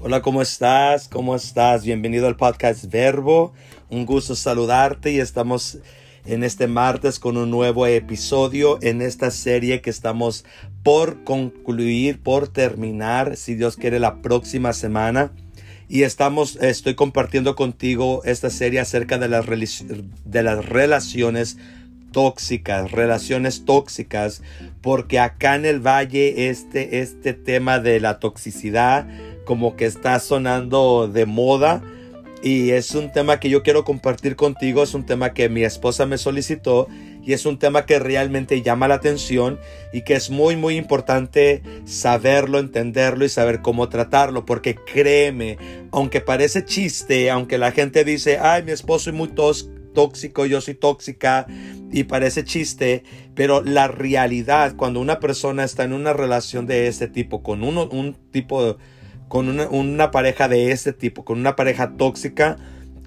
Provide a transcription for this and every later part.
Hola, ¿cómo estás? ¿Cómo estás? Bienvenido al podcast Verbo. Un gusto saludarte y estamos en este martes con un nuevo episodio en esta serie que estamos por concluir, por terminar, si Dios quiere, la próxima semana. Y estamos, estoy compartiendo contigo esta serie acerca de las, de las relaciones tóxicas, relaciones tóxicas, porque acá en el valle este, este tema de la toxicidad como que está sonando de moda y es un tema que yo quiero compartir contigo, es un tema que mi esposa me solicitó y es un tema que realmente llama la atención y que es muy muy importante saberlo, entenderlo y saber cómo tratarlo, porque créeme, aunque parece chiste, aunque la gente dice, ay, mi esposo es muy tóxico, yo soy tóxica y parece chiste, pero la realidad cuando una persona está en una relación de este tipo, con uno, un tipo de con una, pareja de este tipo, con una pareja tóxica,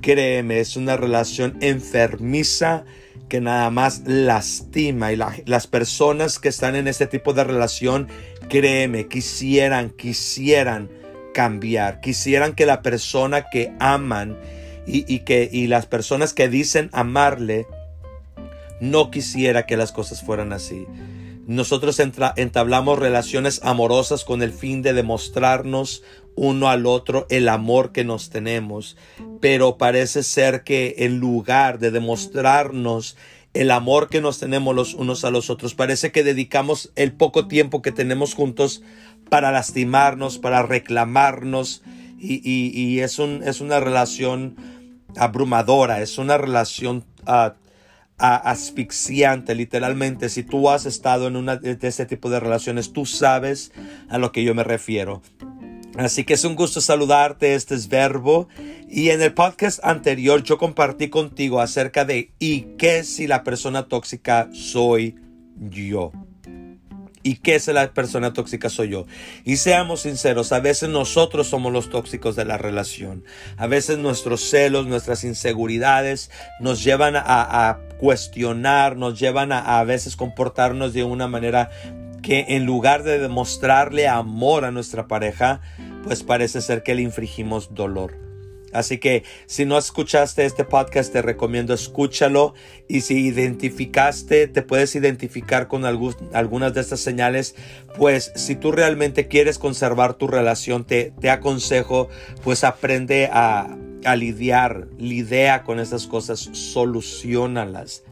créeme, es una relación enfermiza que nada más lastima y las personas que están en este tipo de relación, créeme, quisieran, quisieran cambiar, quisieran que la persona que aman y, que y las personas que dicen amarle no quisiera que las cosas fueran así. Nosotros entablamos relaciones amorosas con el fin de demostrarnos uno al otro el amor que nos tenemos, pero parece ser que en lugar de demostrarnos el amor que nos tenemos los unos a los otros, parece que dedicamos el poco tiempo que tenemos juntos para lastimarnos, para reclamarnos, y, es, un, es una relación abrumadora, es una relación uh, asfixiante, literalmente. Si tú has estado en una de ese tipo de relaciones, tú sabes a lo que yo me refiero. Así que es un gusto saludarte, este es Verbo. Y en el podcast anterior yo compartí contigo acerca de ¿y qué si la persona tóxica soy yo? ¿Y qué es la persona tóxica soy yo? Y seamos sinceros, a veces nosotros somos los tóxicos de la relación. A veces nuestros celos, nuestras inseguridades nos llevan a, cuestionar, nos llevan a, a veces comportarnos de una manera que en lugar de demostrarle amor a nuestra pareja, pues parece ser que le infringimos dolor. Así que si no escuchaste este podcast, te recomiendo escúchalo. Y si identificaste, te puedes identificar con algunas de estas señales, pues si tú realmente quieres conservar tu relación, te, te aconsejo, pues aprende a, a lidiar, lidia con estas cosas, solucionalas.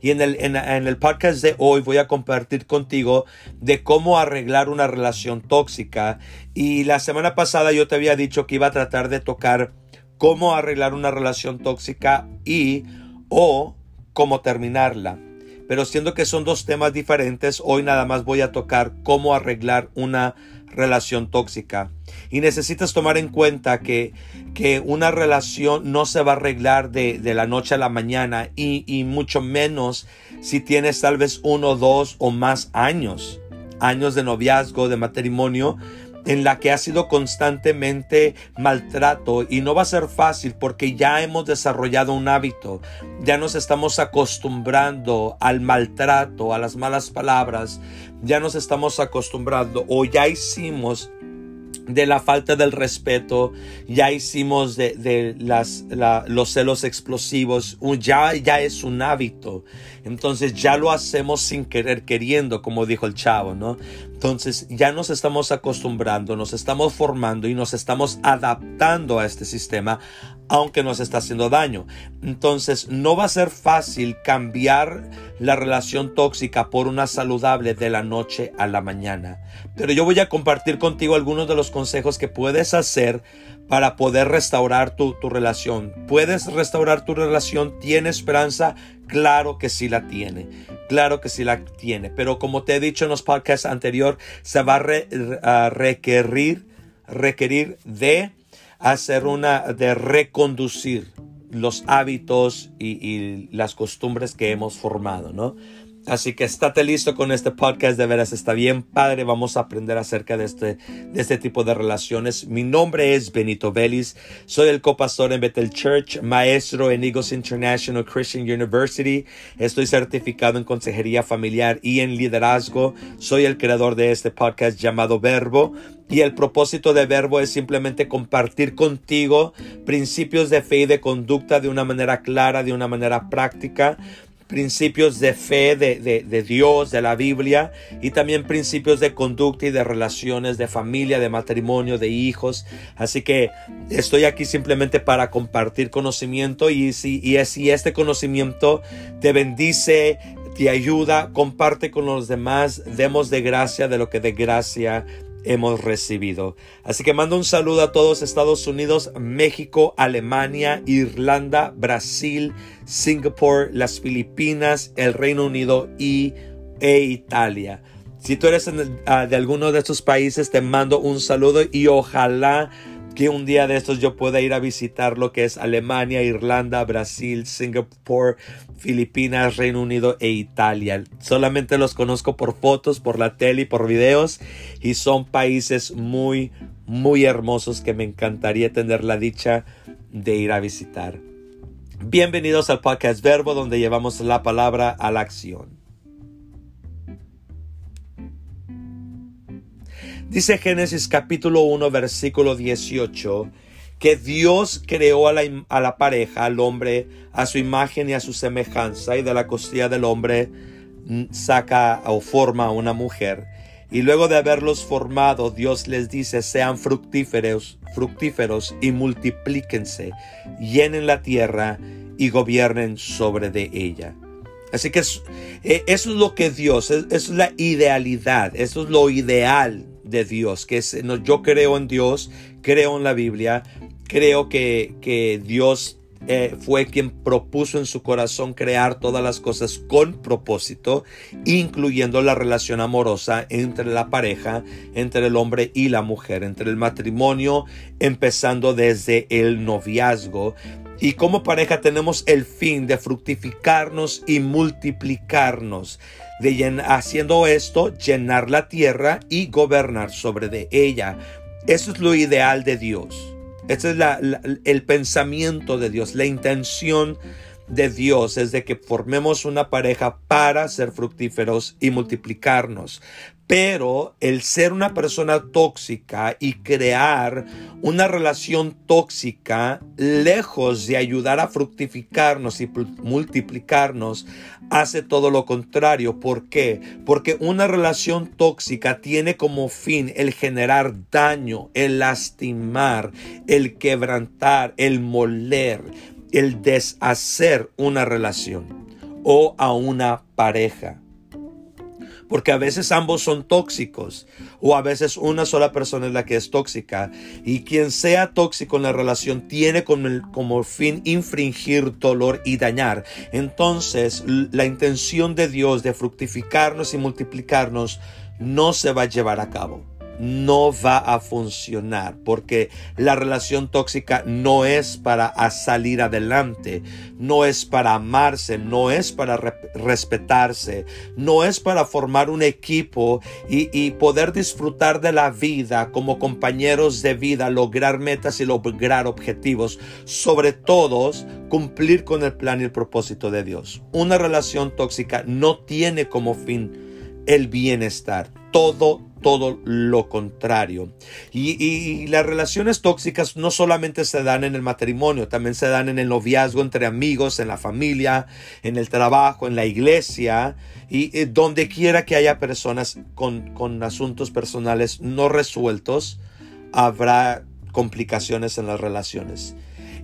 Y en el, en, en el podcast de hoy voy a compartir contigo de cómo arreglar una relación tóxica. Y la semana pasada yo te había dicho que iba a tratar de tocar cómo arreglar una relación tóxica y o cómo terminarla. Pero siendo que son dos temas diferentes, hoy nada más voy a tocar cómo arreglar una relación tóxica. Y necesitas tomar en cuenta que, que una relación no se va a arreglar de, de la noche a la mañana y, y, mucho menos si tienes tal vez uno, dos o más años, años de noviazgo, de matrimonio, en la que ha sido constantemente maltrato y no va a ser fácil porque ya hemos desarrollado un hábito, ya nos estamos acostumbrando al maltrato, a las malas palabras, ya nos estamos acostumbrando o ya hicimos de la falta del respeto, ya hicimos de, las, los celos explosivos, ya, ya es un hábito. Entonces ya lo hacemos sin querer queriendo, como dijo el chavo, ¿no? Entonces ya nos estamos acostumbrando, nos estamos formando y nos estamos adaptando a este sistema, aunque nos está haciendo daño. Entonces no va a ser fácil cambiar la relación tóxica por una saludable de la noche a la mañana. Pero yo voy a compartir contigo algunos de los consejos que puedes hacer para poder restaurar tu, tu relación. ¿Puedes restaurar tu relación? ¿Tiene esperanza? Claro que sí la tiene. Claro que sí la tiene. Pero como te he dicho en los podcasts anteriores, se va a, requerir, requerir de hacer una, de reconducir los hábitos y, las costumbres que hemos formado, ¿no? Así que estate listo con este podcast, de veras está bien padre, vamos a aprender acerca de este, de este tipo de relaciones. Mi nombre es Benito Vélez, soy el copastor en Bethel Church, maestro en Eagles International Christian University, estoy certificado en consejería familiar y en liderazgo, soy el creador de este podcast llamado Verbo. Y el propósito de Verbo es simplemente compartir contigo principios de fe y de conducta de una manera clara, de una manera práctica principios de fe de, de, Dios, de la Biblia, y también principios de conducta y de relaciones, de familia, de matrimonio, de hijos. Así que estoy aquí simplemente para compartir conocimiento y si, y si este conocimiento te bendice, te ayuda, comparte con los demás, demos de gracia de lo que de gracia hemos recibido. Así que mando un saludo a todos Estados Unidos, México, Alemania, Irlanda, Brasil, Singapur, las Filipinas, el Reino Unido y e Italia. Si tú eres ah, de alguno de estos países, te mando un saludo y ojalá que un día de estos yo pueda ir a visitar lo que es Alemania, Irlanda, Brasil, Singapur, Filipinas, Reino Unido e Italia. Solamente los conozco por fotos, por la tele y por videos y son países muy, muy hermosos que me encantaría tener la dicha de ir a visitar. Bienvenidos al podcast Verbo donde llevamos la palabra a la acción. Dice Génesis capítulo 1 versículo 18 que Dios creó a la, a la, pareja, al hombre, a su imagen y a su semejanza, y de la costilla del hombre mm, saca o forma a una mujer. Y luego de haberlos formado, Dios les dice, sean fructíferos, fructíferos y multiplíquense, llenen la tierra y gobiernen sobre de ella. Así que eso, eh, eso es lo que Dios, eso es la idealidad, eso es lo ideal de Dios, que es, no, yo creo en Dios, creo en la Biblia, creo que, que Dios eh, fue quien propuso en su corazón crear todas las cosas con propósito, incluyendo la relación amorosa entre la pareja, entre el hombre y la mujer, entre el matrimonio, empezando desde el noviazgo. Y como pareja tenemos el fin de fructificarnos y multiplicarnos de haciendo esto, llenar la tierra y gobernar sobre de ella. Eso es lo ideal de Dios. Ese es el pensamiento de Dios, la intención de Dios es de que formemos una pareja para ser fructíferos y multiplicarnos. Pero el ser una persona tóxica y crear una relación tóxica, lejos de ayudar a fructificarnos y multiplicarnos, hace todo lo contrario. ¿Por qué? Porque una relación tóxica tiene como fin el generar daño, el lastimar, el quebrantar, el moler, el deshacer una relación o a una pareja porque a veces ambos son tóxicos o a veces una sola persona es la que es tóxica y quien sea tóxico en la relación tiene como, fin infringir dolor y dañar. Entonces la intención de Dios de fructificarnos y multiplicarnos no se va a llevar a cabo no va a funcionar porque la relación tóxica no es para salir adelante, no es para amarse, no es para respetarse, no es para formar un equipo y, poder disfrutar de la vida como compañeros de vida, lograr metas y lograr objetivos, sobre todo cumplir con el plan y el propósito de Dios. Una relación tóxica no tiene como fin el bienestar, todo todo lo contrario. Y, las relaciones tóxicas no solamente se dan en el matrimonio, también se dan en el noviazgo entre amigos, en la familia, en el trabajo, en la iglesia y, donde quiera que haya personas con, con asuntos personales no resueltos, habrá complicaciones en las relaciones.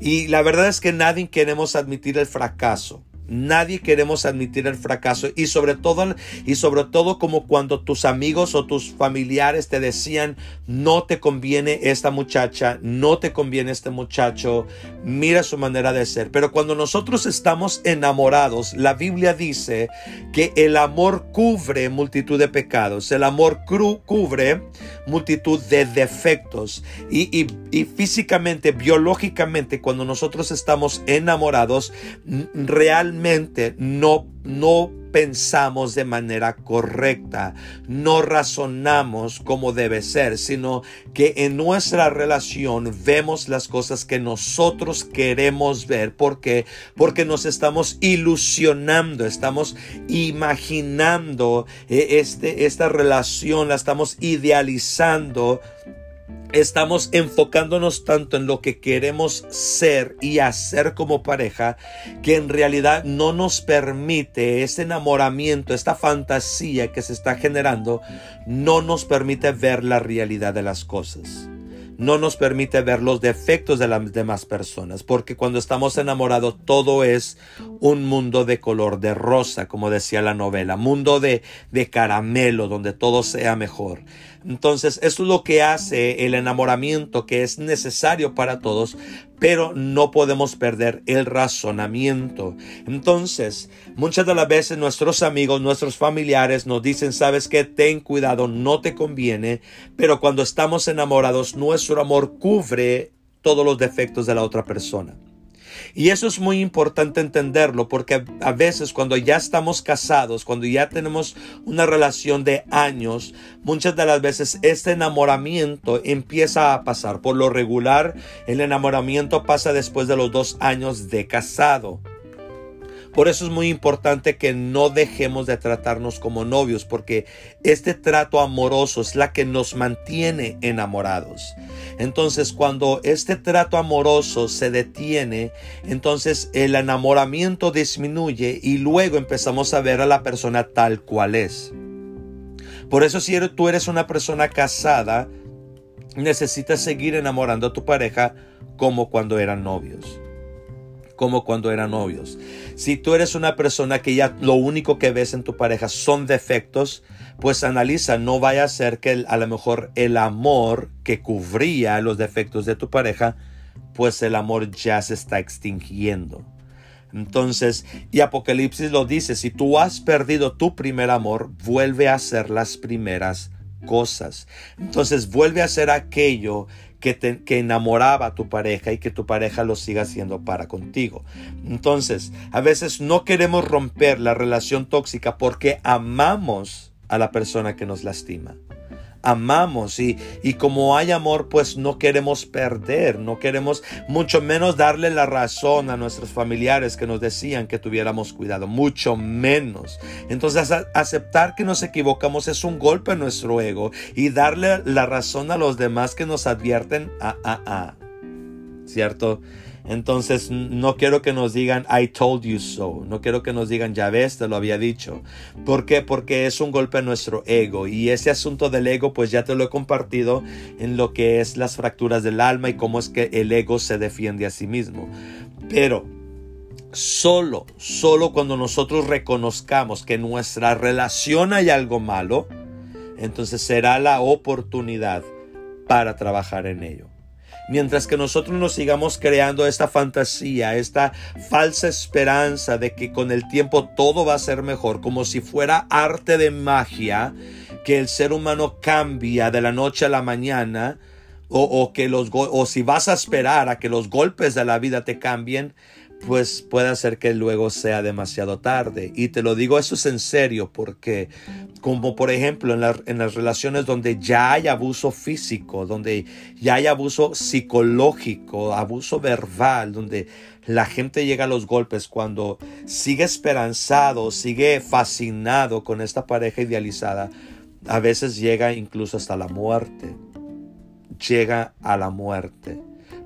Y la verdad es que nadie queremos admitir el fracaso. Nadie queremos admitir el fracaso y sobre todo y sobre todo como cuando tus amigos o tus familiares te decían no te conviene esta muchacha, no te conviene este muchacho, mira su manera de ser. Pero cuando nosotros estamos enamorados, la Biblia dice que el amor cubre multitud de pecados, el amor cubre multitud de defectos y, y, y físicamente, biológicamente, cuando nosotros estamos enamorados, realmente no, no pensamos de manera correcta, no razonamos como debe ser, sino que en nuestra relación vemos las cosas que nosotros queremos ver. ¿Por qué? Porque nos estamos ilusionando, estamos imaginando eh, este, esta relación, la estamos idealizando estamos enfocándonos tanto en lo que queremos ser y hacer como pareja que en realidad no nos permite ese enamoramiento, esta fantasía que se está generando, no nos permite ver la realidad de las cosas no nos permite ver los defectos de las demás personas, porque cuando estamos enamorados todo es un mundo de color de rosa, como decía la novela, mundo de, de caramelo, donde todo sea mejor. Entonces, eso es lo que hace el enamoramiento que es necesario para todos, pero no podemos perder el razonamiento. Entonces, muchas de las veces nuestros amigos, nuestros familiares nos dicen, sabes que ten cuidado, no te conviene, pero cuando estamos enamorados, nuestro amor cubre todos los defectos de la otra persona. Y eso es muy importante entenderlo porque a veces cuando ya estamos casados, cuando ya tenemos una relación de años, muchas de las veces este enamoramiento empieza a pasar. Por lo regular, el enamoramiento pasa después de los dos años de casado. Por eso es muy importante que no dejemos de tratarnos como novios, porque este trato amoroso es la que nos mantiene enamorados. Entonces, cuando este trato amoroso se detiene, entonces el enamoramiento disminuye y luego empezamos a ver a la persona tal cual es. Por eso si tú eres una persona casada, necesitas seguir enamorando a tu pareja como cuando eran novios como cuando eran novios. Si tú eres una persona que ya lo único que ves en tu pareja son defectos, pues analiza, no vaya a ser que a lo mejor el amor que cubría los defectos de tu pareja, pues el amor ya se está extinguiendo. Entonces, y Apocalipsis lo dice, si tú has perdido tu primer amor, vuelve a hacer las primeras cosas. Entonces, vuelve a hacer aquello que, enamoraba a tu pareja y que tu pareja lo siga haciendo para contigo. Entonces, a veces no queremos romper la relación tóxica porque amamos a la persona que nos lastima amamos y, y como hay amor pues no queremos perder, no queremos mucho menos darle la razón a nuestros familiares que nos decían que tuviéramos cuidado, mucho menos. Entonces aceptar que nos equivocamos es un golpe a nuestro ego y darle la razón a los demás que nos advierten, ah, ah, ah, ¿cierto? Entonces no quiero que nos digan I told you so. No quiero que nos digan ya ves, te lo había dicho. ¿Por qué? Porque es un golpe a nuestro ego. Y ese asunto del ego pues ya te lo he compartido en lo que es las fracturas del alma y cómo es que el ego se defiende a sí mismo. Pero solo, solo cuando nosotros reconozcamos que en nuestra relación hay algo malo, entonces será la oportunidad para trabajar en ello. Mientras que nosotros nos sigamos creando esta fantasía, esta falsa esperanza de que con el tiempo todo va a ser mejor, como si fuera arte de magia, que el ser humano cambia de la noche a la mañana, o, que los o si vas a esperar a que los golpes de la vida te cambien, pues puede ser que luego sea demasiado tarde. Y te lo digo, eso es en serio, porque como por ejemplo en, en, las relaciones donde ya hay abuso físico, donde ya hay abuso psicológico, abuso verbal, donde la gente llega a los golpes cuando sigue esperanzado, sigue fascinado con esta pareja idealizada, a veces llega incluso hasta la muerte. Llega a la muerte.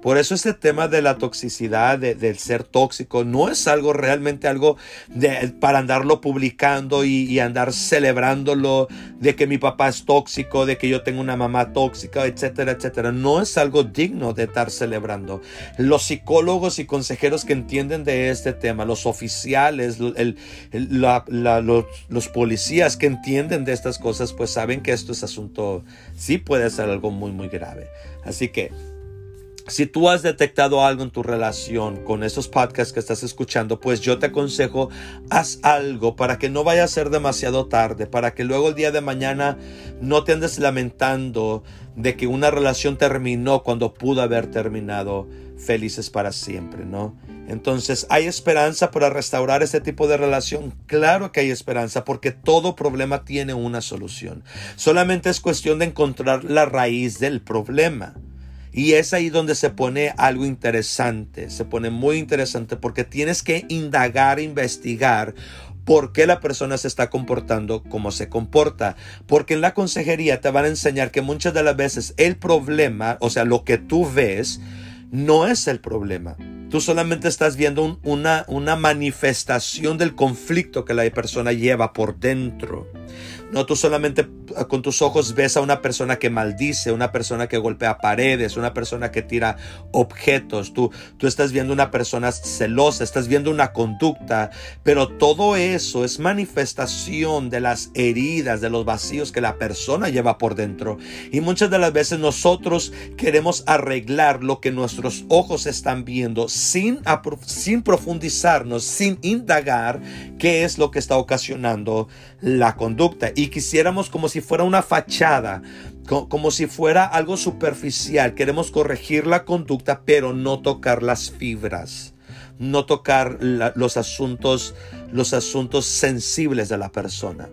Por eso este tema de la toxicidad, del ser tóxico, no es algo realmente algo de, para andarlo publicando y, andar celebrándolo de que mi papá es tóxico, de que yo tengo una mamá tóxica, etcétera, etcétera. No es algo digno de estar celebrando. Los psicólogos y consejeros que entienden de este tema, los oficiales, los, los policías que entienden de estas cosas, pues saben que esto es asunto, sí puede ser algo muy, muy grave. Así que si tú has detectado algo en tu relación con esos podcasts que estás escuchando, pues yo te aconsejo, haz algo para que no vaya a ser demasiado tarde, para que luego el día de mañana no te andes lamentando de que una relación terminó cuando pudo haber terminado felices para siempre, ¿no? Entonces, ¿hay esperanza para restaurar este tipo de relación? Claro que hay esperanza porque todo problema tiene una solución. Solamente es cuestión de encontrar la raíz del problema. Y es ahí donde se pone algo interesante, se pone muy interesante porque tienes que indagar, investigar por qué la persona se está comportando como se comporta. Porque en la consejería te van a enseñar que muchas de las veces el problema, o sea, lo que tú ves, no es el problema. Tú solamente estás viendo una, una manifestación del conflicto que la persona lleva por dentro. No, tú solamente ah, con tus ojos ves a una persona que maldice, una persona que golpea paredes, una persona que tira objetos. Tú, tú estás viendo una persona celosa, estás viendo una conducta, pero todo eso es manifestación de las heridas, de los vacíos que la persona lleva por dentro. Y muchas de las veces nosotros queremos arreglar lo que nuestros ojos están viendo sin, sin profundizarnos, sin indagar qué es lo que está ocasionando la conducta y quisiéramos como si fuera una fachada, como si fuera algo superficial. Queremos corregir la conducta, pero no tocar las fibras, no tocar los asuntos, los asuntos sensibles de la persona.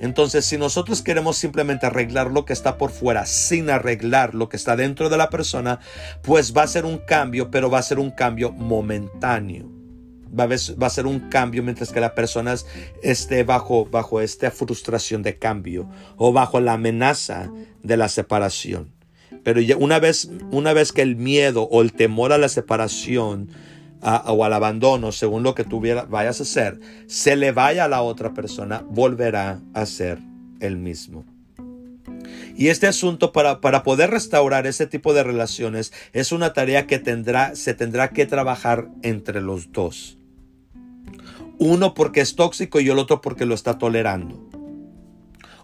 Entonces, si nosotros queremos simplemente arreglar lo que está por fuera sin arreglar lo que está dentro de la persona, pues va a ser un cambio, pero va a ser un cambio momentáneo va a, ser un cambio mientras que la persona esté bajo, bajo esta frustración de cambio o bajo la amenaza de la separación. Pero una vez, una vez que el miedo o el temor a la separación o al abandono, según lo que tú vayas a hacer, se le vaya a la otra persona, volverá a ser el mismo. Y este asunto para, para, poder restaurar ese tipo de relaciones es una tarea que tendrá, se tendrá que trabajar entre los dos. Uno porque es tóxico y el otro porque lo está tolerando.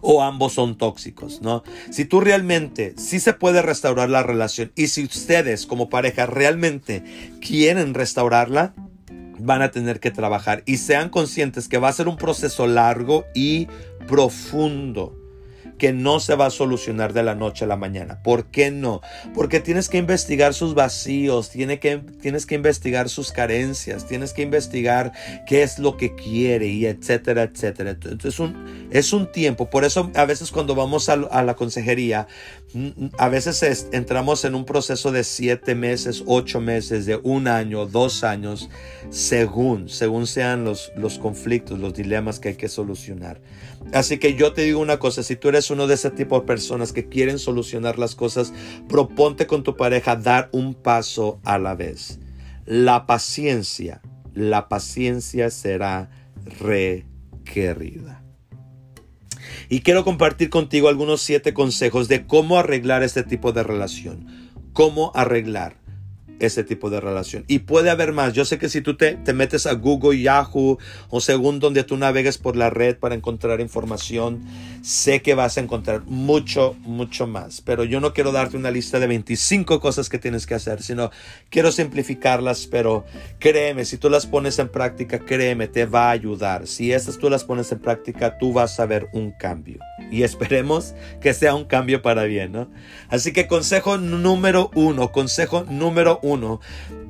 O ambos son tóxicos, ¿no? Si tú realmente, sí se puede restaurar la relación y si ustedes como pareja realmente quieren restaurarla, van a tener que trabajar y sean conscientes que va a ser un proceso largo y profundo que no se va a solucionar de la noche a la mañana. ¿Por qué no? Porque tienes que investigar sus vacíos, tienes que, investigar sus carencias, tienes que investigar qué es lo que quiere y etcétera, etcétera. Entonces es un tiempo. Por eso a veces cuando vamos a, la consejería, a veces entramos en un proceso de siete meses, ocho meses, de un año, dos años, según, según sean los, los conflictos, los dilemas que hay que solucionar. Así que yo te digo una cosa, si tú eres uno de ese tipo de personas que quieren solucionar las cosas, proponte con tu pareja dar un paso a la vez. La paciencia, la paciencia será requerida. Y quiero compartir contigo algunos siete consejos de cómo arreglar este tipo de relación. Cómo arreglar ese tipo de relación. Y puede haber más. Yo sé que si tú te, te, metes a Google, Yahoo o según donde tú navegues por la red para encontrar información, sé que vas a encontrar mucho, mucho más. Pero yo no quiero darte una lista de 25 cosas que tienes que hacer, sino quiero simplificarlas, pero créeme, si tú las pones en práctica, créeme, te va a ayudar. Si estas tú las pones en práctica, tú vas a ver un cambio. Y esperemos que sea un cambio para bien, ¿no? Así que consejo número uno, consejo número uno,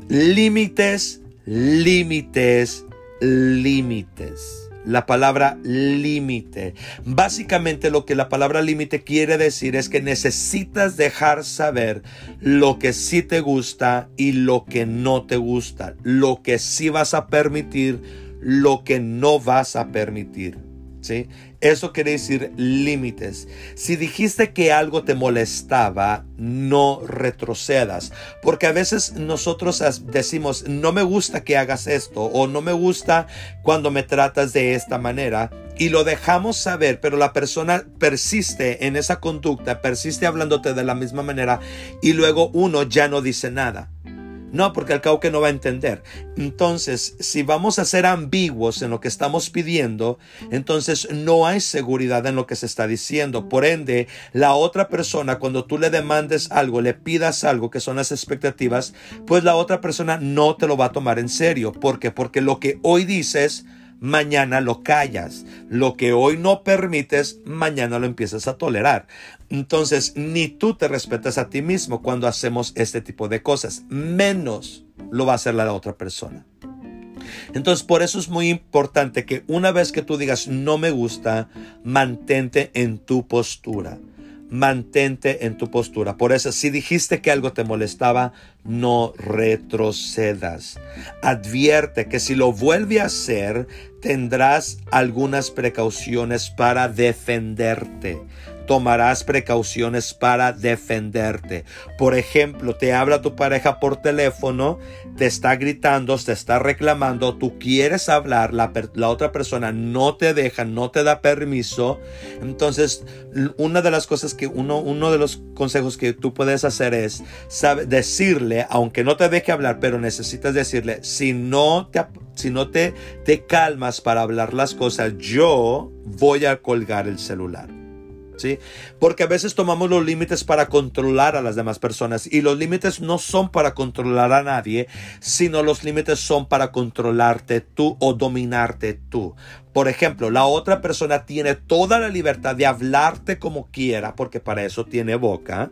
límites, límites, límites. La palabra límite. Básicamente lo que la palabra límite quiere decir es que necesitas dejar saber lo que sí te gusta y lo que no te gusta. Lo que sí vas a permitir, lo que no vas a permitir. ¿Sí? Eso quiere decir límites. Si dijiste que algo te molestaba, no retrocedas. Porque a veces nosotros decimos, no me gusta que hagas esto o no me gusta cuando me tratas de esta manera. Y lo dejamos saber, pero la persona persiste en esa conducta, persiste hablándote de la misma manera y luego uno ya no dice nada. No, porque al cabo que no va a entender. Entonces, si vamos a ser ambiguos en lo que estamos pidiendo, entonces no hay seguridad en lo que se está diciendo. Por ende, la otra persona, cuando tú le demandes algo, le pidas algo que son las expectativas, pues la otra persona no te lo va a tomar en serio. ¿Por qué? Porque lo que hoy dices mañana lo callas. Lo que hoy no permites, mañana lo empiezas a tolerar. Entonces, ni tú te respetas a ti mismo cuando hacemos este tipo de cosas, menos lo va a hacer la otra persona. Entonces, por eso es muy importante que una vez que tú digas no me gusta, mantente en tu postura mantente en tu postura. Por eso, si dijiste que algo te molestaba, no retrocedas. Advierte que si lo vuelve a hacer, tendrás algunas precauciones para defenderte tomarás precauciones para defenderte. Por ejemplo, te habla tu pareja por teléfono, te está gritando, te está reclamando, tú quieres hablar, la, otra persona no te deja, no te da permiso. Entonces, una de las cosas que uno, uno de los consejos que tú puedes hacer es decirle, aunque no te deje hablar, pero necesitas decirle, si no te, si no te, te calmas para hablar las cosas, yo voy a colgar el celular. Porque a veces tomamos los límites para controlar a las demás personas y los límites no son para controlar a nadie, sino los límites son para controlarte tú o dominarte tú. Por ejemplo, la otra persona tiene toda la libertad de hablarte como quiera, porque para eso tiene boca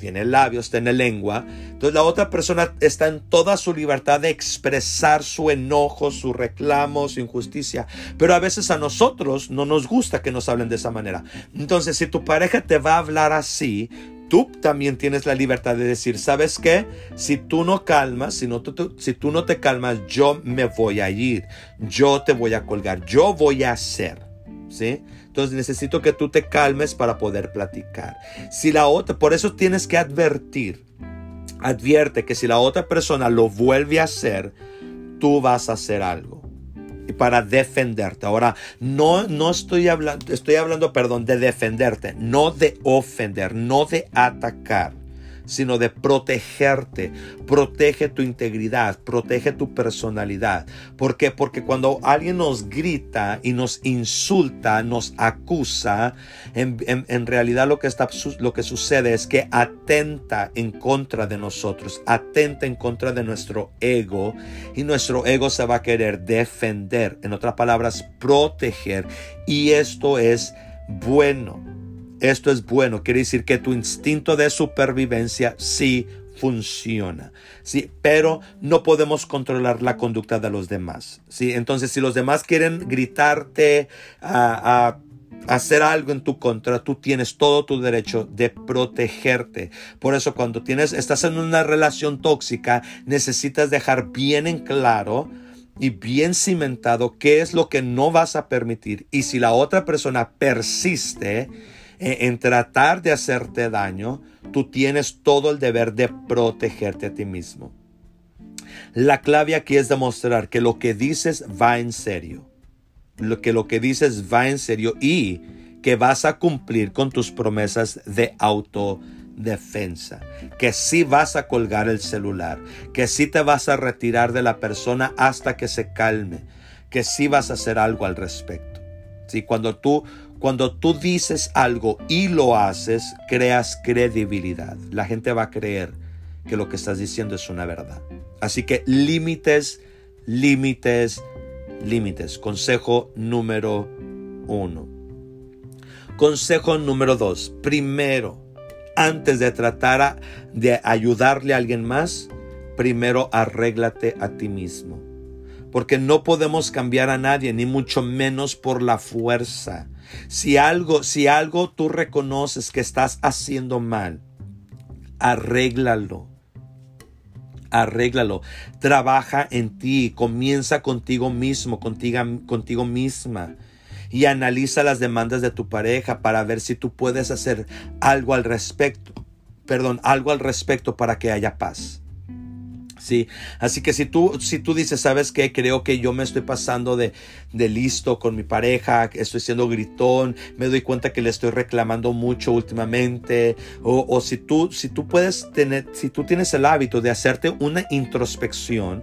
tiene labios, tiene lengua. Entonces la otra persona está en toda su libertad de expresar su enojo, su reclamo, su injusticia. Pero a veces a nosotros no nos gusta que nos hablen de esa manera. Entonces si tu pareja te va a hablar así, tú también tienes la libertad de decir, ¿sabes qué? Si tú no calmas, si, tú no te calmas, yo me voy a ir, yo te voy a colgar, yo voy a hacer. ¿Sí? Entonces necesito que tú te calmes para poder platicar. Si la otra, por eso tienes que advertir. Advierte que si la otra persona lo vuelve a hacer, tú vas a hacer algo. Para defenderte. Ahora, no, no estoy hablando, estoy hablando, perdón, de defenderte, no de ofender, no de atacar sino de protegerte. Protege tu integridad, protege tu personalidad. ¿Por qué? Porque cuando alguien nos grita y nos insulta, nos acusa, en, realidad lo que, está, lo que sucede es que atenta en contra de nosotros, atenta en contra de nuestro ego y nuestro ego se va a querer defender, en otras palabras, proteger. Y esto es bueno. Esto es bueno, quiere decir que tu instinto de supervivencia sí funciona. Sí, pero no podemos controlar la conducta de los demás. Sí, entonces si los demás quieren gritarte a, hacer algo en tu contra, tú tienes todo tu derecho de protegerte. Por eso cuando tienes estás en una relación tóxica, necesitas dejar bien en claro y bien cimentado qué es lo que no vas a permitir y si la otra persona persiste, en tratar de hacerte daño, tú tienes todo el deber de protegerte a ti mismo. La clave aquí es demostrar que lo que dices va en serio. Que lo que dices va en serio y que vas a cumplir con tus promesas de autodefensa, que sí vas a colgar el celular, que sí te vas a retirar de la persona hasta que se calme, que sí vas a hacer algo al respecto. Si cuando tú cuando tú dices algo y lo haces, creas credibilidad. La gente va a creer que lo que estás diciendo es una verdad. Así que límites, límites, límites. Consejo número uno. Consejo número dos. Primero, antes de tratar de ayudarle a alguien más, primero arréglate a ti mismo. Porque no podemos cambiar a nadie, ni mucho menos por la fuerza. Si algo, si algo tú reconoces que estás haciendo mal, arréglalo. Arréglalo. Trabaja en ti. Comienza contigo mismo, contigo, contigo misma. Y analiza las demandas de tu pareja para ver si tú puedes hacer algo al respecto. Perdón, algo al respecto para que haya paz. Sí, así que si tú, si tú dices, ¿sabes qué? Creo que yo me estoy pasando de, de listo con mi pareja, estoy siendo gritón, me doy cuenta que le estoy reclamando mucho últimamente, o, si tú, si tú puedes tener, si tú tienes el hábito de hacerte una introspección,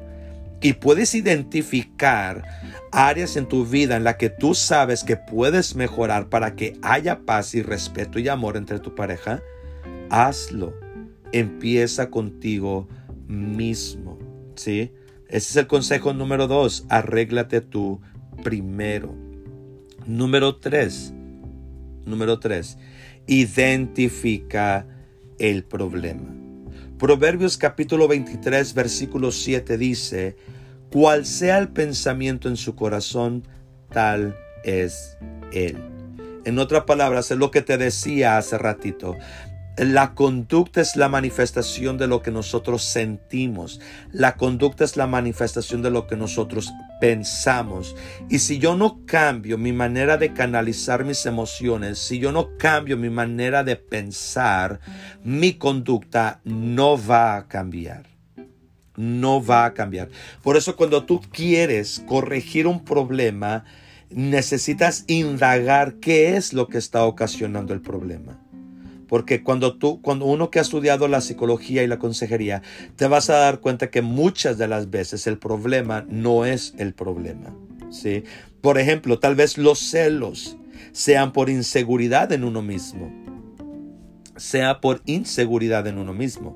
y puedes identificar áreas en tu vida en las que tú sabes que puedes mejorar para que haya paz y respeto y amor entre tu pareja, hazlo. Empieza contigo mismo. ¿sí? Ese es el consejo número dos. Arréglate tú primero. Número tres. Número tres. Identifica el problema. Proverbios capítulo 23 versículo 7 dice, cual sea el pensamiento en su corazón, tal es él. En otras palabras, es lo que te decía hace ratito. La conducta es la manifestación de lo que nosotros sentimos. La conducta es la manifestación de lo que nosotros pensamos. Y si yo no cambio mi manera de canalizar mis emociones, si yo no cambio mi manera de pensar, mi conducta no va a cambiar. No va a cambiar. Por eso cuando tú quieres corregir un problema, necesitas indagar qué es lo que está ocasionando el problema. Porque cuando tú, cuando uno que ha estudiado la psicología y la consejería, te vas a dar cuenta que muchas de las veces el problema no es el problema. ¿sí? Por ejemplo, tal vez los celos sean por inseguridad en uno mismo. Sea por inseguridad en uno mismo.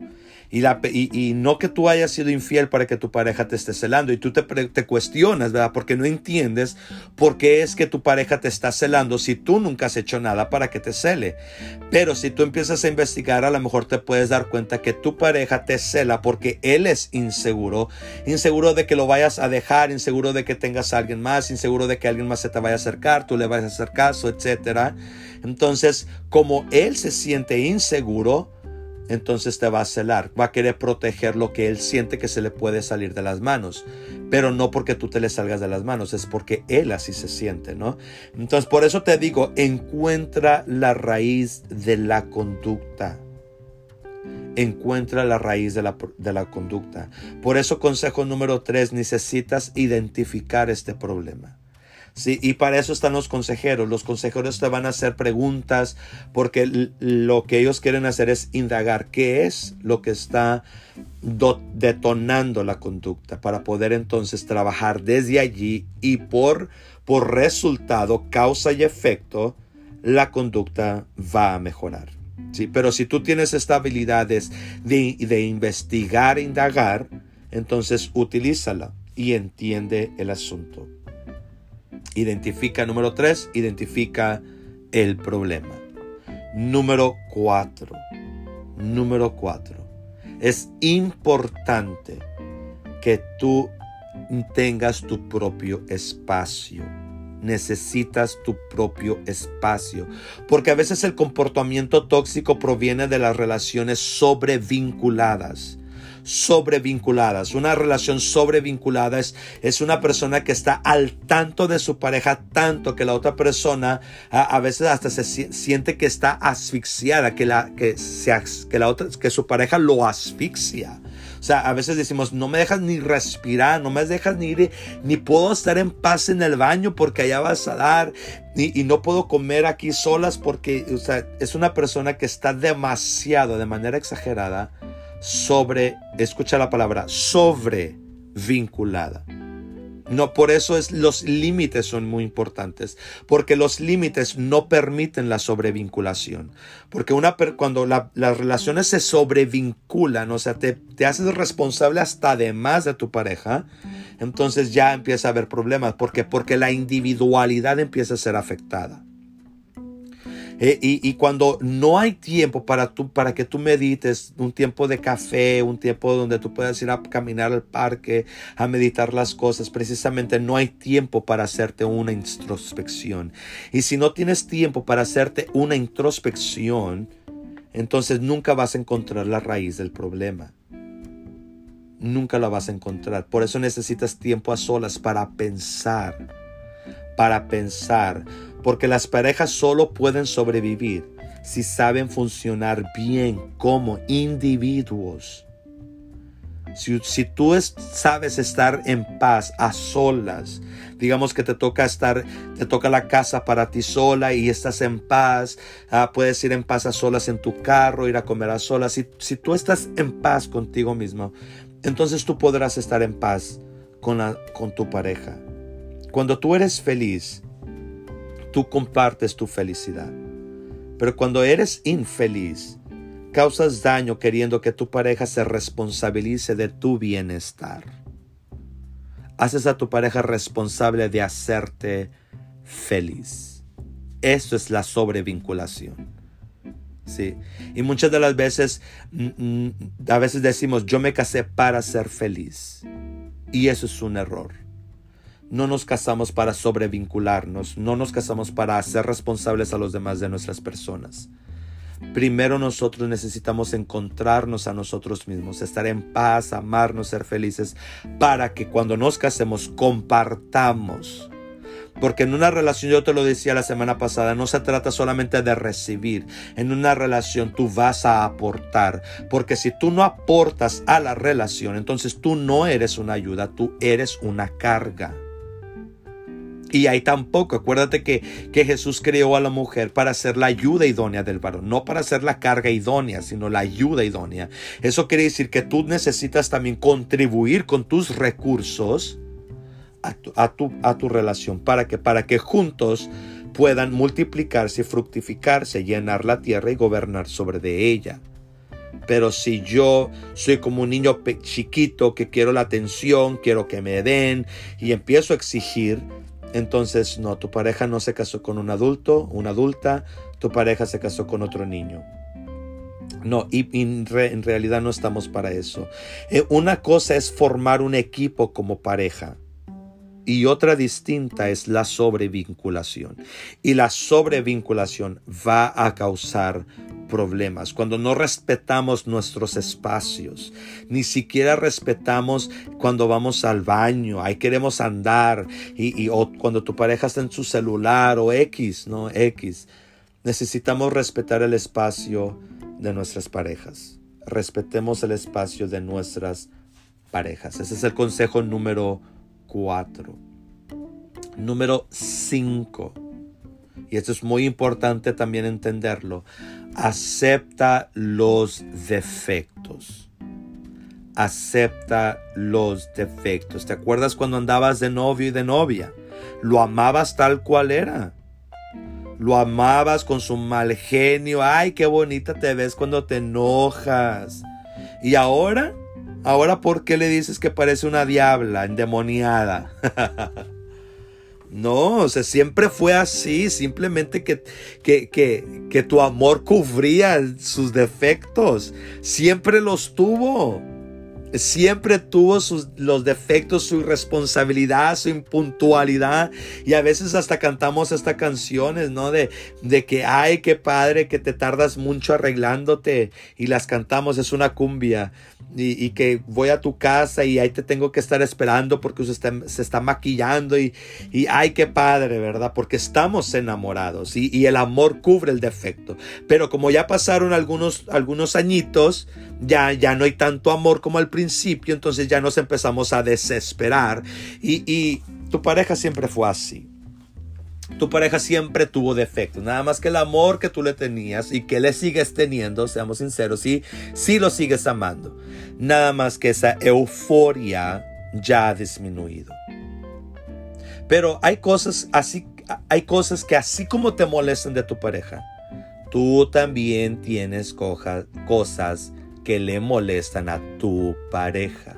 Y, la, y, no que tú hayas sido infiel para que tu pareja te esté celando y tú te, te, cuestionas, ¿verdad? Porque no entiendes por qué es que tu pareja te está celando si tú nunca has hecho nada para que te cele. Pero si tú empiezas a investigar, a lo mejor te puedes dar cuenta que tu pareja te cela porque él es inseguro, inseguro de que lo vayas a dejar, inseguro de que tengas a alguien más, inseguro de que alguien más se te vaya a acercar, tú le vayas a hacer caso, etc. Entonces, como él se siente inseguro, entonces te va a celar, va a querer proteger lo que él siente que se le puede salir de las manos, pero no porque tú te le salgas de las manos, es porque él así se siente, ¿no? Entonces por eso te digo, encuentra la raíz de la conducta. Encuentra la raíz de la, de la conducta. Por eso consejo número tres, necesitas identificar este problema. Sí, y para eso están los consejeros. Los consejeros te van a hacer preguntas porque lo que ellos quieren hacer es indagar qué es lo que está detonando la conducta para poder entonces trabajar desde allí y por, por resultado, causa y efecto, la conducta va a mejorar. Sí, pero si tú tienes estas habilidades de, de investigar indagar, entonces utilízala y entiende el asunto. Identifica, número tres, identifica el problema. Número cuatro, número cuatro, es importante que tú tengas tu propio espacio. Necesitas tu propio espacio. Porque a veces el comportamiento tóxico proviene de las relaciones sobrevinculadas sobrevinculadas. Una relación sobrevinculada es, es una persona que está al tanto de su pareja, tanto que la otra persona a, veces hasta se siente que está asfixiada, que, la, que, que, la otra, que su pareja lo asfixia. O sea, a veces decimos, no me dejas ni respirar, no me dejas ni ir, ni puedo estar en paz en el baño porque allá vas a dar, y, y no puedo comer aquí solas porque, o sea, es una persona que está demasiado, de manera exagerada, sobre, escucha la palabra, sobre vinculada. No, por eso es, los límites son muy importantes, porque los límites no permiten la sobrevinculación. Porque una, cuando las relaciones se sobrevinculan, o sea, te, te haces responsable hasta además de tu pareja, entonces ya empieza a haber problemas. porque Porque la individualidad empieza a ser afectada. Eh, y, cuando no hay tiempo para, tú, para que tú medites, un tiempo de café, un tiempo donde tú puedas ir a caminar al parque, a meditar las cosas, precisamente no hay tiempo para hacerte una introspección. Y si no tienes tiempo para hacerte una introspección, entonces nunca vas a encontrar la raíz del problema. Nunca la vas a encontrar. Por eso necesitas tiempo a solas para pensar. Para pensar porque las parejas solo pueden sobrevivir si saben funcionar bien como individuos. Si, tú sabes estar en paz, a solas, digamos que te toca estar, te toca la casa para ti sola y estás en paz, ah, puedes ir en paz a solas en tu carro, ir a comer a solas. Si, si tú estás en paz contigo mismo, entonces tú podrás estar en paz con, la, con tu pareja. Cuando tú eres feliz, tú compartes tu felicidad. Pero cuando eres infeliz, causas daño queriendo que tu pareja se responsabilice de tu bienestar. haces a tu pareja responsable de hacerte feliz. Eso es la sobrevinculación. Sí. Y muchas de las veces, mm, mm, a veces decimos, yo me casé para ser feliz. Y eso es un error. No nos casamos para sobrevincularnos, no nos casamos para hacer responsables a los demás de nuestras personas. Primero nosotros necesitamos encontrarnos a nosotros mismos, estar en paz, amarnos, ser felices, para que cuando nos casemos compartamos. Porque en una relación, yo te lo decía la semana pasada, no se trata solamente de recibir. En una relación tú vas a aportar. Porque si tú no aportas a la relación, entonces tú no eres una ayuda, tú eres una carga. Y ahí tampoco, acuérdate que, que, Jesús creó a la mujer para ser la ayuda idónea del varón, no para ser la carga idónea, sino la ayuda idónea. Eso quiere decir que tú necesitas también contribuir con tus recursos a tu, a tu, a tu relación. ¿Para que Para que juntos puedan multiplicarse, fructificarse, llenar la tierra y gobernar sobre de ella. Pero si yo soy como un niño chiquito que quiero la atención, quiero que me den y empiezo a exigir, entonces, no, tu pareja no se casó con un adulto, una adulta, tu pareja se casó con otro niño. No, y, en realidad no estamos para eso. Eh, una cosa es formar un equipo como pareja y otra distinta es la sobrevinculación. Y la sobrevinculación va a causar problemas, cuando no respetamos nuestros espacios, ni siquiera respetamos cuando vamos al baño, ahí queremos andar, y, o cuando tu pareja está en su celular o X, ¿no? X. Necesitamos respetar el espacio de nuestras parejas. Respetemos el espacio de nuestras parejas. Ese es el consejo número cuatro. Número cinco y esto es muy importante también entenderlo, acepta los defectos. Acepta los defectos. ¿Te acuerdas cuando andabas de novio y de novia? Lo amabas tal cual era. Lo amabas con su mal genio. Ay, qué bonita te ves cuando te enojas. Y ahora, ahora, ¿por qué le dices que parece una diabla endemoniada? No, o sea, siempre fue así, simplemente que, que, que, que tu amor cubría sus defectos, siempre los tuvo siempre tuvo sus, los defectos, su irresponsabilidad, su impuntualidad. Y a veces hasta cantamos estas canciones, ¿no? De, de que, ay, qué padre, que te tardas mucho arreglándote. Y las cantamos, es una cumbia y, que voy a tu casa y ahí te tengo que estar esperando porque se está, se está maquillando y, y, ay, qué padre, ¿verdad? Porque estamos enamorados y, y, el amor cubre el defecto. Pero como ya pasaron algunos, algunos añitos, ya, ya no hay tanto amor como al principio, entonces ya nos empezamos a desesperar y, tu pareja siempre fue así tu pareja siempre tuvo defectos. Nada más que el amor que tú le tenías y que le sigues teniendo, seamos sinceros, sí, sí lo sigues amando. Nada más que esa euforia ya ha disminuido. Pero hay cosas así, hay cosas que así como te molestan de tu pareja, tú también tienes cosas que le molestan a tu pareja.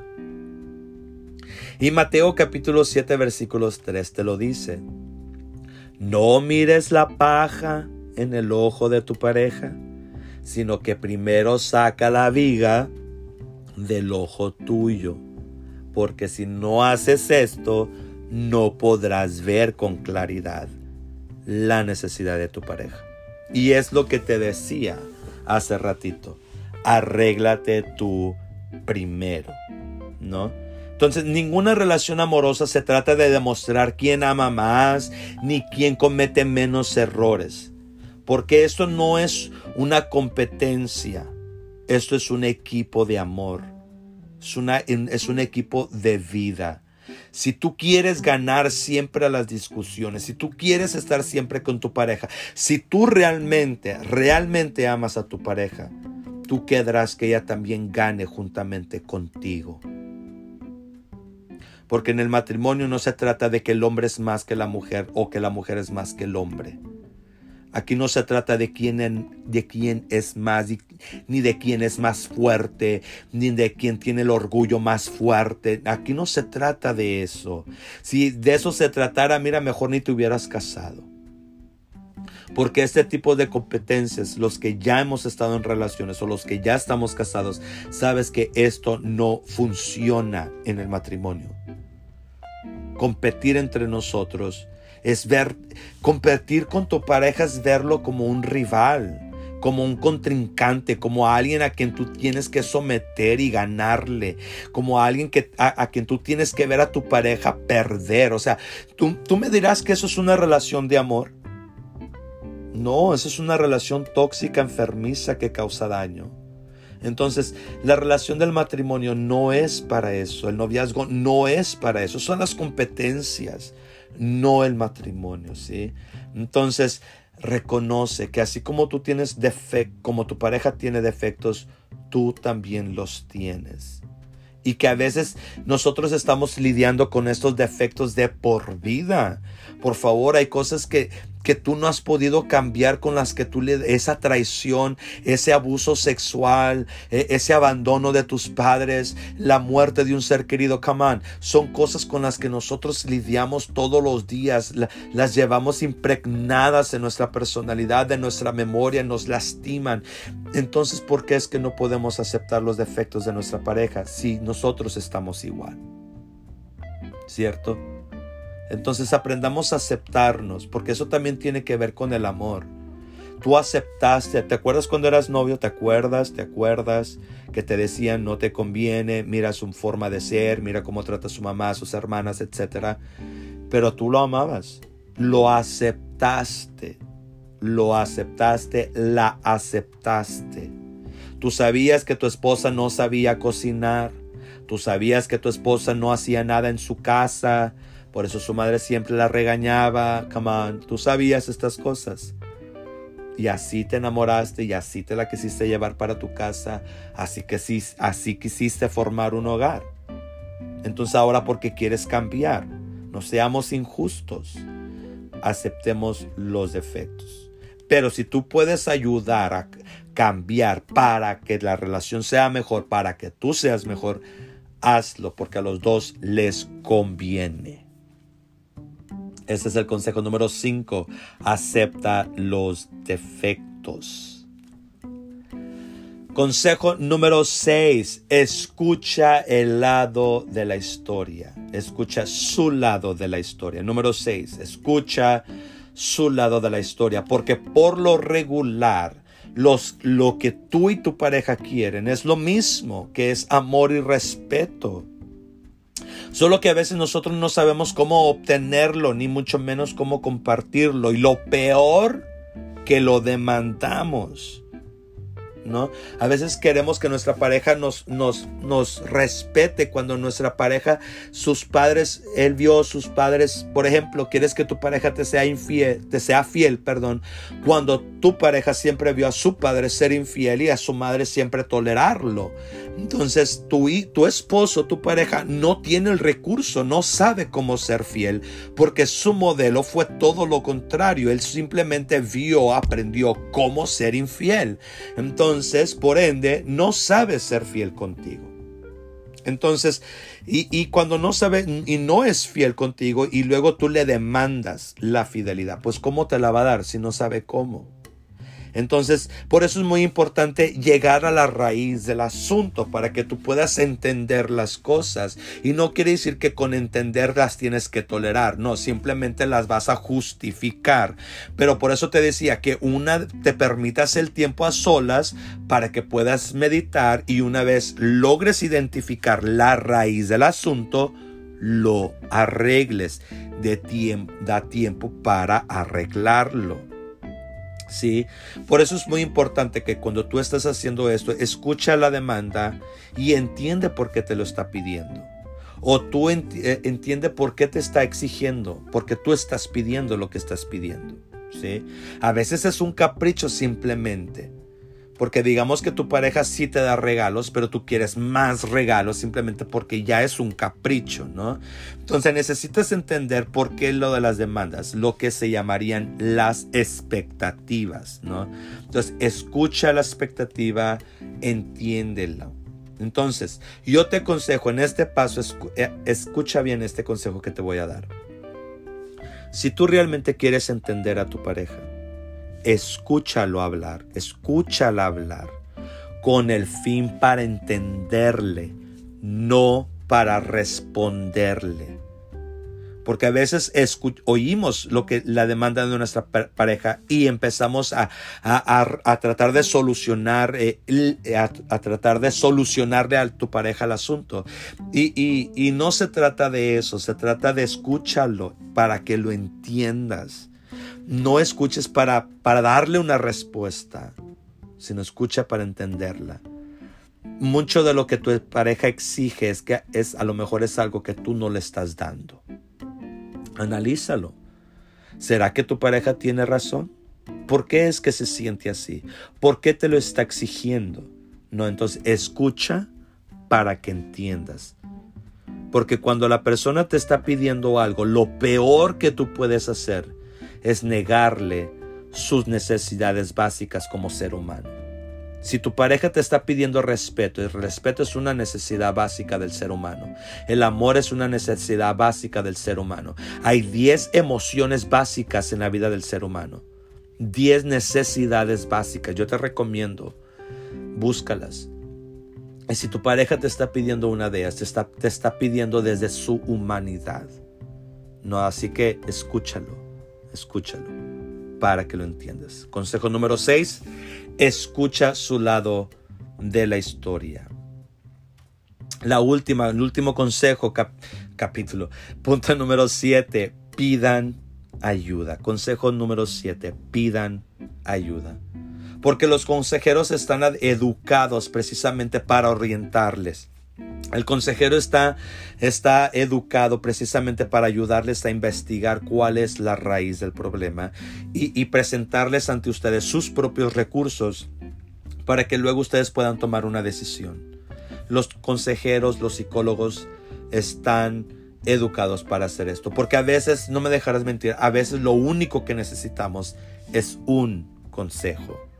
Y Mateo capítulo 7 versículos 3 te lo dice. No mires la paja en el ojo de tu pareja, sino que primero saca la viga del ojo tuyo. Porque si no haces esto, no podrás ver con claridad la necesidad de tu pareja. Y es lo que te decía hace ratito. Arréglate tú primero, ¿no? Entonces, ninguna relación amorosa se trata de demostrar quién ama más ni quién comete menos errores. Porque esto no es una competencia. Esto es un equipo de amor. Es, una, es un equipo de vida. Si tú quieres ganar siempre a las discusiones, si tú quieres estar siempre con tu pareja, si tú realmente, realmente amas a tu pareja, tú querrás que ella también gane juntamente contigo. Porque en el matrimonio no se trata de que el hombre es más que la mujer o que la mujer es más que el hombre. Aquí no se trata de quién, de quién es más, ni de quién es más fuerte, ni de quién tiene el orgullo más fuerte. Aquí no se trata de eso. Si de eso se tratara, mira, mejor ni te hubieras casado. Porque este tipo de competencias, los que ya hemos estado en relaciones o los que ya estamos casados, sabes que esto no funciona en el matrimonio. Competir entre nosotros es ver, competir con tu pareja es verlo como un rival, como un contrincante, como alguien a quien tú tienes que someter y ganarle, como alguien que, a, quien tú tienes que ver a tu pareja perder. O sea, ¿tú, tú me dirás que eso es una relación de amor. No, eso es una relación tóxica, enfermiza que causa daño. Entonces, la relación del matrimonio no es para eso, el noviazgo no es para eso, son las competencias no el matrimonio, ¿sí? Entonces, reconoce que así como tú tienes defectos, como tu pareja tiene defectos, tú también los tienes. Y que a veces nosotros estamos lidiando con estos defectos de por vida. Por favor, hay cosas que que tú no has podido cambiar con las que tú le esa traición, ese abuso sexual, e, ese abandono de tus padres, la muerte de un ser querido, come on, son cosas con las que nosotros lidiamos todos los días, las llevamos impregnadas en nuestra personalidad, en nuestra memoria, nos lastiman. Entonces, ¿por qué es que no podemos aceptar los defectos de nuestra pareja si nosotros estamos igual? ¿Cierto? Entonces aprendamos a aceptarnos, porque eso también tiene que ver con el amor. Tú aceptaste, ¿te acuerdas cuando eras novio? ¿Te acuerdas? ¿Te acuerdas que te decían no te conviene? Mira su forma de ser, mira cómo trata a su mamá, sus hermanas, etc. Pero tú lo amabas, lo aceptaste, lo aceptaste, la aceptaste. Tú sabías que tu esposa no sabía cocinar, tú sabías que tu esposa no hacía nada en su casa, por eso su madre siempre la regañaba. Come on, tú sabías estas cosas. Y así te enamoraste y así te la quisiste llevar para tu casa. Así que sí, así quisiste formar un hogar. Entonces ahora porque quieres cambiar, no seamos injustos. Aceptemos los defectos. Pero si tú puedes ayudar a cambiar para que la relación sea mejor, para que tú seas mejor, hazlo porque a los dos les conviene. Ese es el consejo número 5. Acepta los defectos. Consejo número 6. Escucha el lado de la historia. Escucha su lado de la historia. Número 6. Escucha su lado de la historia. Porque por lo regular, los, lo que tú y tu pareja quieren es lo mismo, que es amor y respeto. Solo que a veces nosotros no sabemos cómo obtenerlo, ni mucho menos cómo compartirlo. Y lo peor, que lo demandamos. ¿no? A veces queremos que nuestra pareja nos, nos, nos respete cuando nuestra pareja, sus padres, él vio sus padres, por ejemplo, quieres que tu pareja te sea infiel, te sea fiel, perdón, cuando tu pareja siempre vio a su padre ser infiel y a su madre siempre tolerarlo. Entonces tu, tu esposo, tu pareja, no tiene el recurso, no sabe cómo ser fiel, porque su modelo fue todo lo contrario. Él simplemente vio, aprendió cómo ser infiel. Entonces, por ende, no sabe ser fiel contigo. Entonces, y, y, cuando no sabe y no es fiel contigo y luego tú le demandas la fidelidad, pues ¿cómo te la va a dar si no sabe cómo? Entonces, por eso es muy importante llegar a la raíz del asunto para que tú puedas entender las cosas. Y no quiere decir que con entenderlas tienes que tolerar, no, simplemente las vas a justificar. Pero por eso te decía que una te permitas el tiempo a solas para que puedas meditar y una vez logres identificar la raíz del asunto, lo arregles. De tiempo, da tiempo para arreglarlo. ¿Sí? Por eso es muy importante que cuando tú estás haciendo esto, escucha la demanda y entiende por qué te lo está pidiendo. O tú eh, entiende por qué te está exigiendo, porque tú estás pidiendo lo que estás pidiendo, ¿sí? A veces es un capricho simplemente. Porque digamos que tu pareja sí te da regalos, pero tú quieres más regalos simplemente porque ya es un capricho, ¿no? Entonces necesitas entender por qué lo de las demandas, lo que se llamarían las expectativas, ¿no? Entonces escucha la expectativa, entiéndela. Entonces, yo te aconsejo en este paso, eh, escucha bien este consejo que te voy a dar. Si tú realmente quieres entender a tu pareja, escúchalo hablar, escúchala hablar con el fin para entenderle, no para responderle. Porque a veces oímos lo que la demanda de nuestra pareja y empezamos a, tratar de solucionar, eh, a, tratar de solucionarle a tu pareja el asunto. Y, y no se trata de eso, se trata de escúchalo para que lo entiendas. No escuches para, para darle una respuesta, sino escucha para entenderla mucho de lo que tu pareja exige es que es a lo mejor es algo que tú no le estás dando. Analízalo. ¿Será que tu pareja tiene razón? ¿Por qué es que se siente así? ¿Por qué te lo está exigiendo? No, entonces escucha para que entiendas. Porque cuando la persona te está pidiendo algo, lo peor que tú puedes hacer es negarle sus necesidades básicas como ser humano. Si tu pareja te está pidiendo respeto, el respeto es una necesidad básica del ser humano. El amor es una necesidad básica del ser humano. Hay 10 emociones básicas en la vida del ser humano. 10 necesidades básicas. Yo te recomiendo, búscalas. Y si tu pareja te está pidiendo una de ellas, te está, te está pidiendo desde su humanidad. No, así que escúchalo, escúchalo para que lo entiendas. Consejo número 6 escucha su lado de la historia. La última, el último consejo, capítulo. Punto número 7, pidan ayuda. Consejo número 7, pidan ayuda. Porque los consejeros están educados precisamente para orientarles. El consejero está, está educado precisamente para ayudarles a investigar cuál es la raíz del problema y, y presentarles ante ustedes sus propios recursos para que luego ustedes puedan tomar una decisión. Los consejeros, los psicólogos están educados para hacer esto, porque a veces, no me dejarás mentir, a veces lo único que necesitamos es un consejo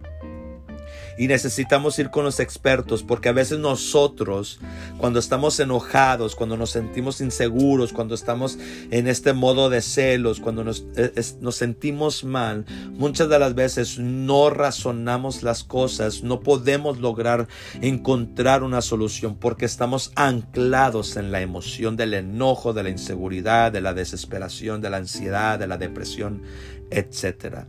y necesitamos ir con los expertos porque a veces nosotros cuando estamos enojados, cuando nos sentimos inseguros, cuando estamos en este modo de celos, cuando nos, eh, nos sentimos mal, muchas de las veces no razonamos las cosas, no podemos lograr encontrar una solución porque estamos anclados en la emoción del enojo, de la inseguridad, de la desesperación, de la ansiedad, de la depresión, etcétera.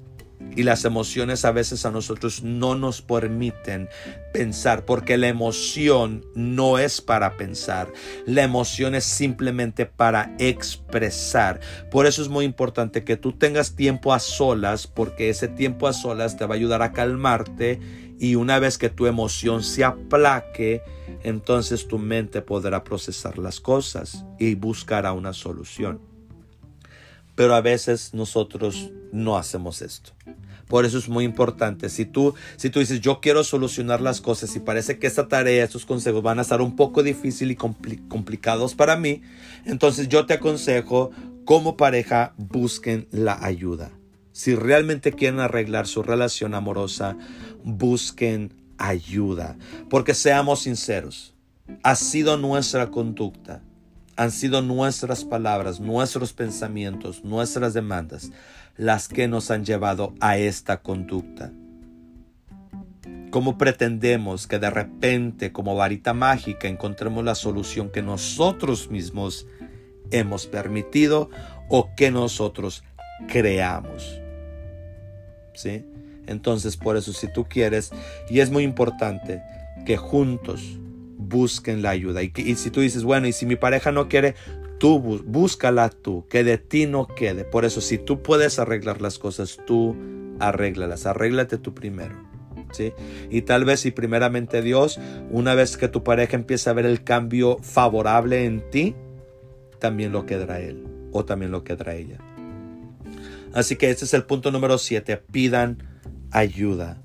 Y las emociones a veces a nosotros no nos permiten pensar, porque la emoción no es para pensar, la emoción es simplemente para expresar. Por eso es muy importante que tú tengas tiempo a solas, porque ese tiempo a solas te va a ayudar a calmarte y una vez que tu emoción se aplaque, entonces tu mente podrá procesar las cosas y buscará una solución. Pero a veces nosotros no hacemos esto. Por eso es muy importante. Si tú, si tú dices, yo quiero solucionar las cosas y parece que esta tarea, estos consejos van a estar un poco difícil y complicados para mí, entonces yo te aconsejo, como pareja, busquen la ayuda. Si realmente quieren arreglar su relación amorosa, busquen ayuda. Porque seamos sinceros, ha sido nuestra conducta han sido nuestras palabras, nuestros pensamientos, nuestras demandas las que nos han llevado a esta conducta. ¿Cómo pretendemos que de repente, como varita mágica, encontremos la solución que nosotros mismos hemos permitido o que nosotros creamos? ¿Sí? Entonces, por eso, si tú quieres, y es muy importante que juntos busquen la ayuda. Y, si tú dices, bueno, y si mi pareja no quiere, tú búscala tú, que de ti no quede. Por eso, si tú puedes arreglar las cosas, tú arréglalas, arréglate tú primero. ¿sí? Y tal vez si primeramente Dios, una vez que tu pareja empiece a ver el cambio favorable en ti, también lo quedará él o también lo quedará ella. Así que este es el punto número 7, pidan ayuda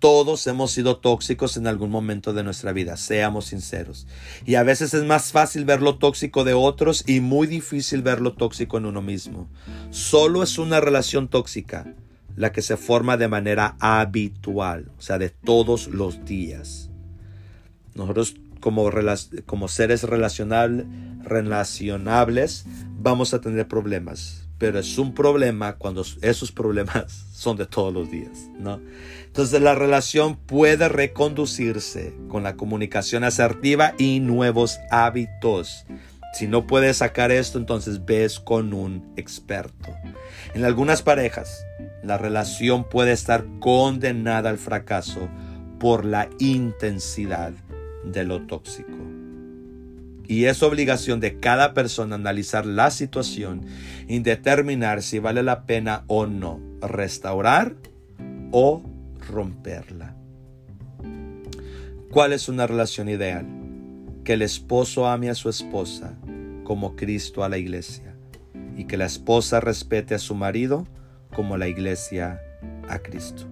Todos hemos sido tóxicos en algún momento de nuestra vida, seamos sinceros. Y a veces es más fácil ver lo tóxico de otros y muy difícil ver lo tóxico en uno mismo. Solo es una relación tóxica la que se forma de manera habitual, o sea, de todos los días. Nosotros como, seres relacionables vamos a tener problemas, pero es un problema cuando esos problemas son de todos los días, ¿no? Entonces la relación puede reconducirse con la comunicación asertiva y nuevos hábitos. Si no puedes sacar esto, entonces ves con un experto. En algunas parejas, la relación puede estar condenada al fracaso por la intensidad de lo tóxico. Y es obligación de cada persona analizar la situación y determinar si vale la pena o no restaurar o romperla. ¿Cuál es una relación ideal? Que el esposo ame a su esposa como Cristo a la iglesia y que la esposa respete a su marido como la iglesia a Cristo.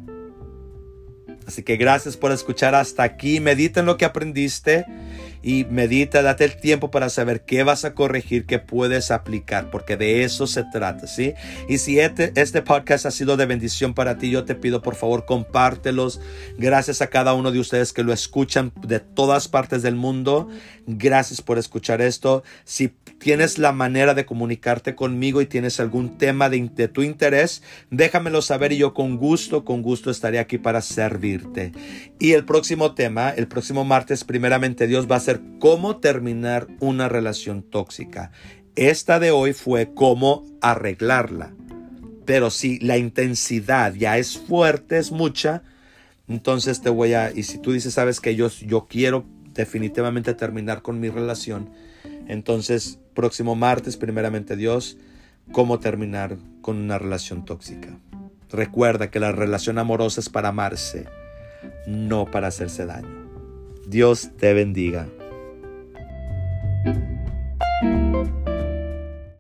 Así que gracias por escuchar hasta aquí. Medita en lo que aprendiste y medita, date el tiempo para saber qué vas a corregir, qué puedes aplicar, porque de eso se trata, ¿sí? Y si este, este podcast ha sido de bendición para ti, yo te pido por favor compártelos. Gracias a cada uno de ustedes que lo escuchan de todas partes del mundo. Gracias por escuchar esto. Si tienes la manera de comunicarte conmigo y tienes algún tema de, de tu interés, déjamelo saber y yo con gusto, con gusto estaré aquí para servirte. Y el próximo tema, el próximo martes, primeramente Dios va a ser cómo terminar una relación tóxica. Esta de hoy fue cómo arreglarla. Pero si la intensidad ya es fuerte, es mucha, entonces te voy a... Y si tú dices, sabes que yo, yo quiero definitivamente terminar con mi relación, entonces próximo martes, primeramente Dios, cómo terminar con una relación tóxica. Recuerda que la relación amorosa es para amarse, no para hacerse daño. Dios te bendiga. thank you